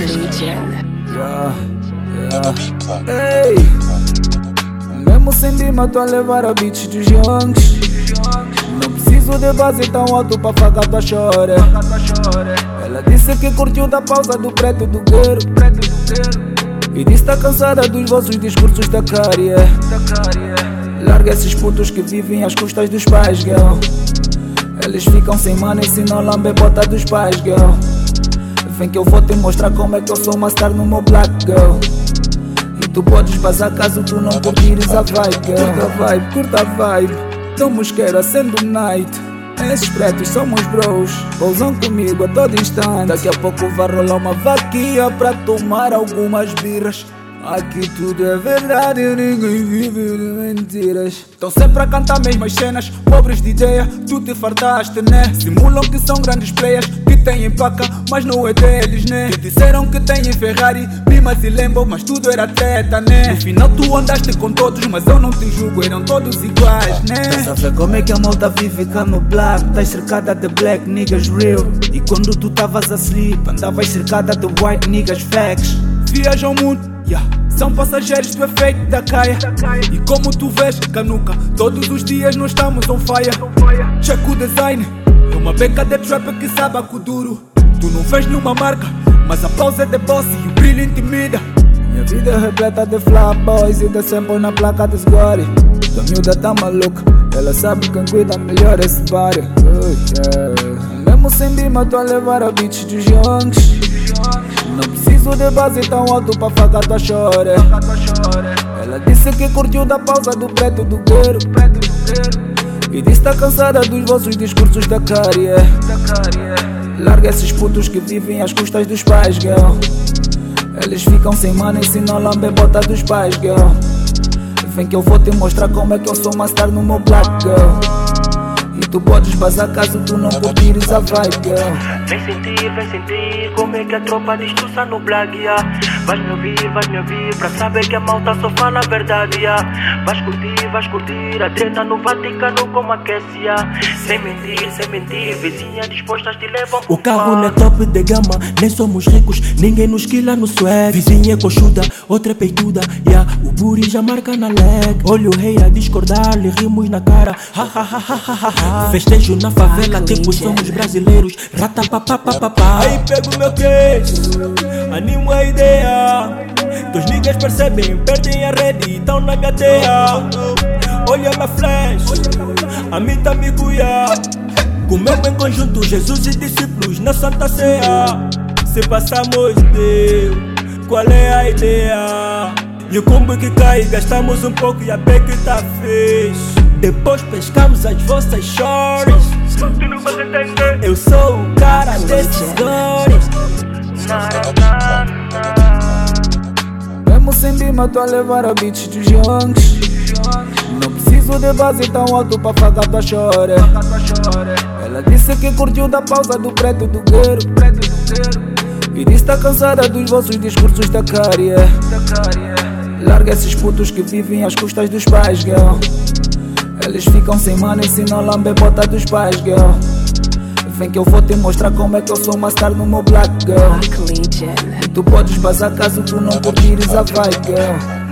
Yeah, yeah. Ei, mesmo sem bima, tô a levar a beats dos youngs. Não preciso de base tão alto pra fagar tua chore. Ela disse que curtiu da pausa do preto do gueiro. E disse tá cansada dos vossos discursos da carie. Larga esses putos que vivem às custas dos pais, girl. Eles ficam sem mano e se não lambe bota dos pais, girl. Vem que eu vou te mostrar como é que eu sou uma star no meu black, girl. E tu podes passar caso tu não curtires a vibe, girl. Curta a vibe, curta a vibe. Não mosqueira sendo night. Esses pretos somos bros, pousam comigo a todo instante. Daqui a pouco vai rolar uma vaquinha pra tomar algumas birras. Aqui tudo é verdade, ninguém vive de mentiras. Estão sempre a cantar mesmas cenas, pobres de ideia, tu te fartaste, né? Simulam que são grandes players, têm placa, mas não é deles, né? Que disseram que têm Ferrari, Primas e Lambo, mas tudo era treta, né? No final tu andaste com todos, mas eu não te julgo, eram todos iguais, né? Estás a ver como é que a malta vive cá no black? Estás cercada de black niggas real. E quando tu tavas asleep, andavas cercada de white niggas facts. Viajam muito. Yeah. São passageiros do efeito da caia. E como tu vês, canuca, todos os dias nós estamos on fire. Check o design, uma beca de trap que sabe a duro. Tu não vês nenhuma marca, mas a pausa é de boss e o brilho intimida. Minha vida é repleta de boys e de sample na placa dos gore. Tua miúda tá maluca, ela sabe quem cuida melhor esse body. Oh, yeah. Mesmo sem bima, tô a levar a beats dos youngs. Não preciso de base tão alto pra fagar tua chore. Ela disse que curtiu da pausa do preto do gueiro. E disse tá cansada dos vossos discursos da carie. Larga esses putos que vivem às custas dos pais, girl. Eles ficam sem mano e se não lambe bota dos pais, girl. Vem que eu vou te mostrar como é que eu sou uma star no meu black, girl. E tu podes vazar caso tu não curtires a vibe, girl. Vem sentir, vem sentir como é que a tropa destroça no black, yeah. Vais me ouvir, vais me ouvir Pra saber que a malta só fala a verdade, yeah. Vais curtir, vais curtir A treta no Vaticano como aquece, yeah. Sem mentir, sem mentir Vizinha dispostas te levam O carro não é top de gama Nem somos ricos, ninguém nos quila no swag Vizinha é coxuda, outra é peituda yeah. O buri já marca na leg Olha o rei a discordar, lhe rimos na cara ha, ha, ha, ha, ha, ha. Festejo na favela, tipo somos brasileiros Rata pa pa pa pa pa Aí pego meu queixo, animo a ideia Teus niggas percebem, perdem a rede e tão na gateia Olha minha flash, a mim tá me cuia Comemos em conjunto Jesus e discípulos na Santa Ceia. Se passamos deu, qual é a ideia? E o combo que cai, gastamos um pouco e a beca tá fez. Depois pescamos as vossas shorts. Eu sou o cara desses gores Bima, tô a levar a beats dos youngs. Não preciso de base tão alto pra fagar tua chore. Ela disse que curtiu da pausa do preto do gueiro. E disse tá cansada dos vossos discursos da carie. Larga esses putos que vivem às custas dos pais, girl. Eles ficam sem mano e se não lambe bota dos pais, girl. Vem que eu vou te mostrar como é que eu sou uma star no meu black, girl. E tu podes passar caso tu não curtires a vibe, girl.